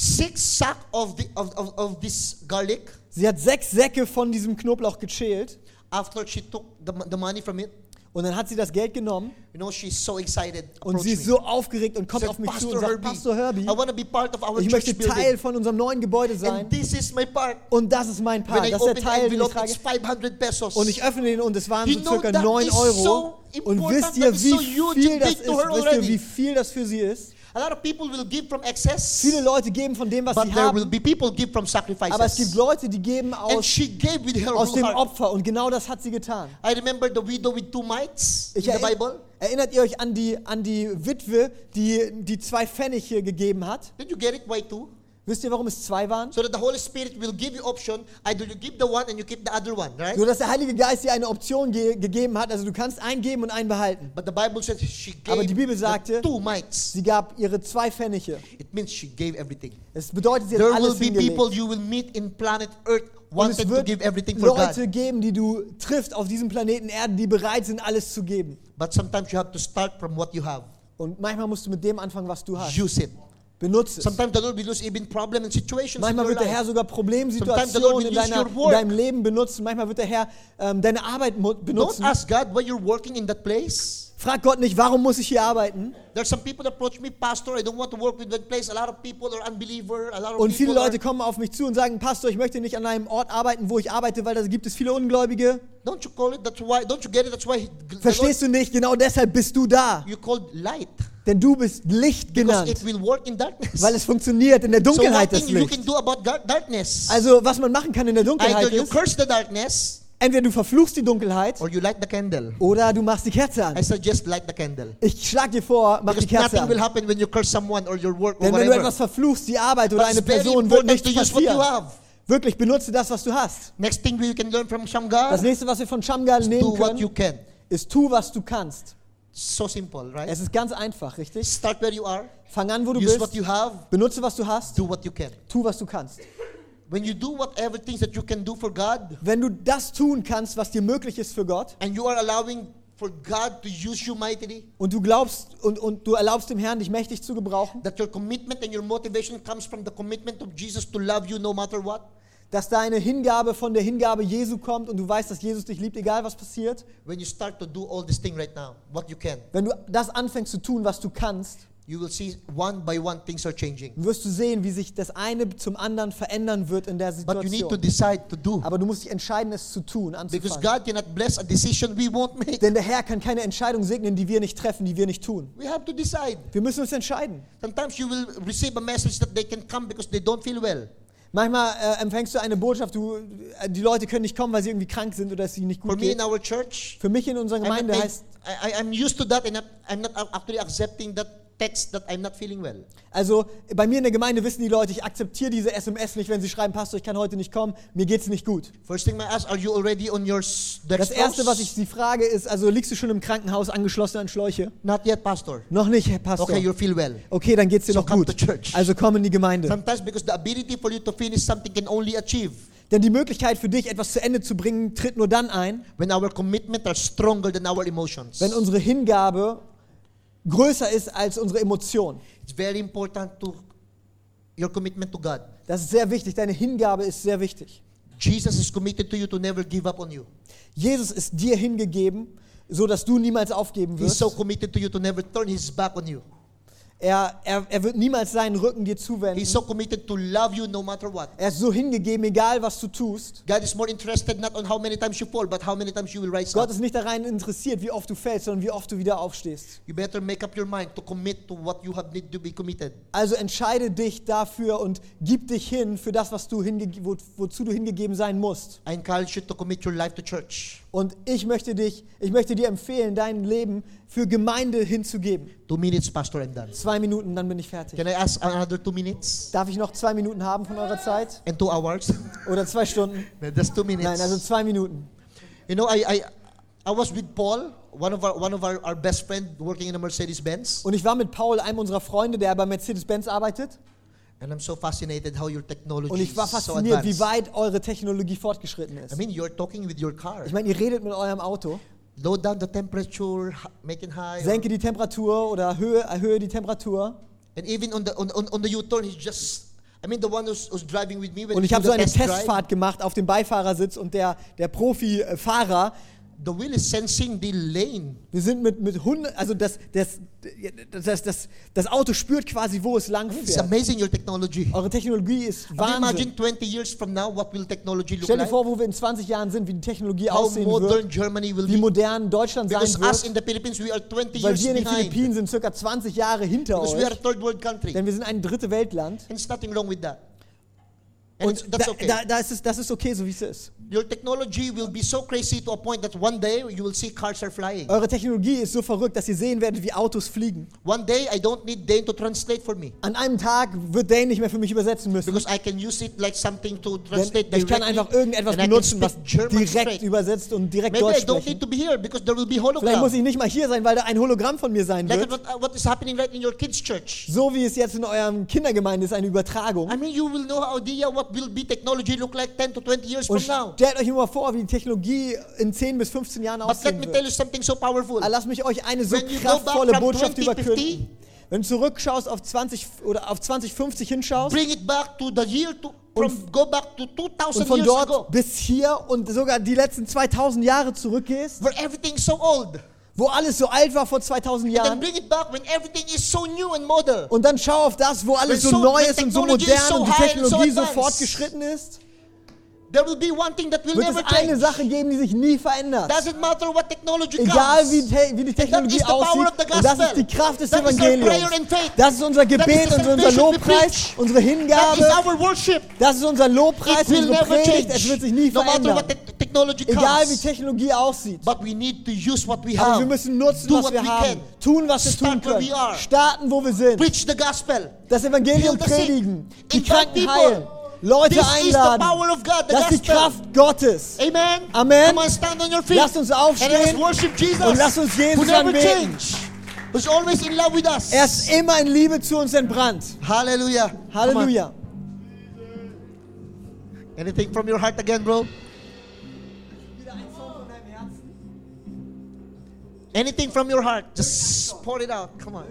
Six sack of, the, of, of, of this garlic. Sie hat sechs Säcke von diesem Knoblauch geschält After she took the, the money from it, und dann hat sie das Geld genommen you know, she's so excited. und sie ist so aufgeregt und kommt Said, auf mich zu Pastor und sagt, Herbie, Pastor Herbie, I want to be part of our ich möchte. Teil von unserem neuen Gebäude sein And this is my part. und das ist mein When Part, I das ist der Teil, den ich trage. it's 500 pesos. Und ich öffne den und es waren You so know circa that 9 is Euro. so Und wisst ihr, wie so viel das ist? Wisst ihr, wie viel das für sie ist? A lot of people will give from excess, Viele Leute geben von dem, was but sie there will haben, be people give from sacrifices. aber es gibt Leute, die geben and aus, she gave with her aus dem heart. Opfer und genau das hat sie getan. I remember the widow with two mites Ich in the Bible. erinnert ihr euch an die, an die Witwe, die die zwei Pfennige gegeben hat? Did you get it? Why two? Wisst ihr, warum es zwei waren? So that the Holy Spirit will give you option. Either you give the one and you keep the other one, right? So dass der Heilige Geist dir eine Option ge gegeben hat. Also du kannst einen geben und einen behalten. But the Bible says she gave Aber die Bibel sagte- two mites. Sie gab ihre zwei Pfennige. It means she gave everything. Es bedeutet, sie hat There will alles be hingelegt. people you will meet in planet Earth wanted to wird give everything for Leute God. geben, die du triffst auf diesem Planeten Erde, die bereit sind, alles zu geben. But sometimes you have to start from what you have. Und manchmal musst du mit dem anfangen, was du hast. Use it. Benutze es. Sometimes the Lord will use even problem and situations Manchmal wird der Herr sogar Problemsituationen in, deiner, in deinem Leben benutzen. Manchmal wird der Herr ähm, deine Arbeit mu- Don't benutzen. ask God why you're working in that place. Frag Gott nicht, warum muss ich hier arbeiten? There's some people that approach me, Pastor, I don't want to work with that place. A lot of people are unbeliever. A lot of Und viele Leute kommen auf mich zu und sagen, Pastor, ich möchte nicht an einem Ort arbeiten, wo ich arbeite, weil da gibt es viele Ungläubige. Don't you call it? That's why. Don't you get it? That's why. the Lord, Verstehst du nicht? Genau deshalb bist du da. you called light Denn du bist Licht genannt. Weil es funktioniert in der so Dunkelheit das thing you Licht. Also was man machen kann in der Dunkelheit ist, entweder du verfluchst die Dunkelheit or you light the candle. oder du machst die Kerze I an. suggest light the candle. Ich schlag dir vor, mach die Because Kerze nothing will an. happen when you curse someone or your work or Denn wenn du whatever. etwas verfluchst, die Arbeit oder But eine it's very Person, wird important nichts to use what you passieren. have. Wirklich, benutze das, was du hast. Next thing we can learn from Das Shamgar, nächste, was wir von Shamgal do nehmen what you können, can. ist tu, was du kannst. So simple, right? Es ist ganz einfach, richtig? Start where you are. Fang an, wo du Use what bist. you have. Benutze, was du hast. Do what you can. Tu, was du kannst. When you do whatever things that you can do for God, wenn du das tun kannst, was dir möglich ist für Gott, and you are allowing for God to use you mightily, und du glaubst und, und du erlaubst dem Herrn, dich mächtig zu gebrauchen, that your commitment and your motivation comes from the commitment of Jesus to love you no matter what, dass deine Hingabe von der Hingabe Jesu kommt und du weißt, dass Jesus dich liebt, egal was passiert, when you start to do all this thing right now, what you can, wenn du das anfängst zu tun, was du kannst, you will see one by one things are changing. wirst du sehen, wie sich das eine zum anderen verändern wird in der But you need to Situation. decide to do. Aber du musst dich entscheiden, es zu tun, Because anzufangen. God cannot bless a decision we won't make. Denn der Herr kann keine Entscheidung segnen, die wir nicht treffen, die wir nicht tun. We have to decide. Wir müssen uns entscheiden. Sometimes you will receive a message that they can come because they don't feel well. Manchmal äh, empfängst du eine Botschaft, du, äh, die Leute können nicht kommen, weil sie irgendwie krank sind oder es ihnen nicht For gut me in geht. our church, Für mich in unserer Gemeinde heißt, I, I'm used to that and I'm not actually accepting that text that I'm not feeling well. also bei mir in der Gemeinde wissen die Leute, ich akzeptiere diese SMS nicht, wenn sie schreiben, Pastor, ich kann heute nicht kommen, mir geht's nicht gut. First thing I ask, are you already on your Das? Erste, was ich sie frage, ist, also liegst du schon im Krankenhaus angeschlossen an Schläuche? Not yet, Pastor. Noch nicht, Herr Pastor. Okay, you feel well. Okay, dann geht's dir So noch come gut. Also komm in die Gemeinde. Sometimes because the ability for you to finish something can only achieve Denn die Möglichkeit für dich, etwas zu Ende zu bringen, tritt nur dann ein, when our commitment are stronger than our emotions. wenn unsere Hingabe größer ist als unsere Emotion. It's very important to your commitment to God. Das ist sehr wichtig. Deine Hingabe ist sehr wichtig. Jesus is committed to you to never give up on you. Jesus ist dir hingegeben, so dass du niemals aufgeben He's wirst. so committed to you to never turn his back on you. Er, er, er wird niemals seinen Rücken dir zuwenden. He's so committed to love you no matter what. Er ist so hingegeben, egal was du tust. God is more interested not on how many times you fall, but how many times you will rise Gott up. ist nicht daran interessiert, wie oft du fällst, sondern wie oft du wieder aufstehst. You better make up your mind to commit to what you have need to be committed. Also entscheide dich dafür und gib dich hin für das, was du wo, wozu du hingegeben sein musst. I encourage you to commit your life to church. Und ich möchte dich, ich möchte dir empfehlen, dein Leben für Gemeinde hinzugeben. Two minutes, Pastor, I'm done. Zwei Minuten, dann bin ich fertig. Can I ask another two minutes? Darf ich noch zwei Minuten haben von eurer Zeit? And two hours? Oder zwei Stunden? No, Just two minutes. Nein, also zwei Minuten. You know, I, I, I was with Paul, one of our, one of our, our best friend working in a Mercedes-Benz. Und ich war mit Paul, einem unserer Freunde, der bei Mercedes-Benz arbeitet. And I'm so fascinated how your technology Und ich war is so fasziniert, wie weit eure Technologie fortgeschritten I ist. mean, you're talking with your car. Ich meine, ihr redet mit eurem Auto, Low down the temperature, make it high. senke die Temperatur oder erhöhe, erhöhe die Temperatur. And even on the, on, on, on the U-turn, he's just, I mean, the one who's, who's driving with me when Und ich habe so eine Testfahrt gemacht auf dem Beifahrersitz und der, der Profi-Fahrer, the wheel is sensing the lane. wir sind mit, mit Hunde, also das, das, das, das, das Auto spürt quasi, wo es lang It's fährt. amazing, your technology. Eure Technologie ist mean, imagine Wahnsinn. 20 years from now, what will technology look Stell dir vor, wo wir in 20 Jahren sind, wie die Technologie How aussehen modern wird, Germany will wie modern Deutschland sein Because us wird, in the Philippines, we are 20 weil years wir in den behind. Philippinen sind circa 20 Jahre hinter Because we are a euch, third world country. denn wir sind ein dritte Weltland. And nothing wrong with that. And Und that's da, okay. da, da ist es, das ist okay, so wie es ist. Your technology will be so crazy to a point that one day you will see cars are flying. Eure Technologie ist so verrückt, dass ihr sehen werdet, wie Autos fliegen. One day I don't need Dane to translate for me. An einem Tag wird Dane nicht mehr für mich übersetzen müssen. Because I can use it like something to Denn translate ich kann einfach irgendetwas benutzen, was German direkt straight. übersetzt und direkt Maybe Deutsch I don't need sprechen. to be here because there will be Vielleicht muss hologram. ich nicht mal hier sein, weil da ein Hologramm von mir sein Like wird. what, what is happening right in your kids' church. So wie es jetzt in eurem Kindergemeinde ist, eine Übertragung. I mean, you will know idea what will be technology look like 10 to 20 years from Und now. stellt euch immer vor, wie die Technologie in 10 bis 15 Jahren But let aussehen me tell wird. you something so powerful. Aber Lass mich euch eine so When you go kraftvolle from Botschaft 2050, überkünden. Wenn du zurückschaust auf 20 oder auf 2050 hinschaust Bring it back to the year to from go back to 2000 und von years dort ago, bis hier und sogar die letzten 2000 Jahre zurückgehst, where everything's so old. Wo alles so alt war vor 2000 And then Jahren, so new and modern. und dann schau auf das, wo alles so so- neu ist und so modern so und die Technologie so fortgeschritten ist, There will be one thing that will wird never es eine change. Sache geben, die sich nie verändert. Doesn't matter what technology Egal comes. wie, te wie die Technologie is the power aussieht. Und das ist die Kraft des That is our Evangeliums. Das ist unser That is Gebet, und unser Lobpreis, unsere That is Hingabe. Das ist unser Lobpreis, unsere never Predigt. change. Es wird sich nie no verändern. Egal wie. Technologie aussieht. But we need to use what we Aber have. wir müssen nutzen, Do was what wir we haben. can. Tun, was wir tun Start können. we are. Starten, wo wir sind. Preach the gospel. Das Evangelium predigen. Die Kranken heilen. Leute This is the einladen. power of God, the Das ist die gospel. Kraft Gottes. Amen. Amen. Come on, stand on your feet. Lasst uns aufstehen And let's worship Jesus. und lasst uns Jesus who never anbeten. change. Who's always in love with us. Er ist immer in Liebe zu uns entbrannt. Hallelujah. Come on. Halleluja. Anything from your heart again, bro? Wieder ein Song von deinem Herzen. Anything from your heart. Just pour it out. Come on.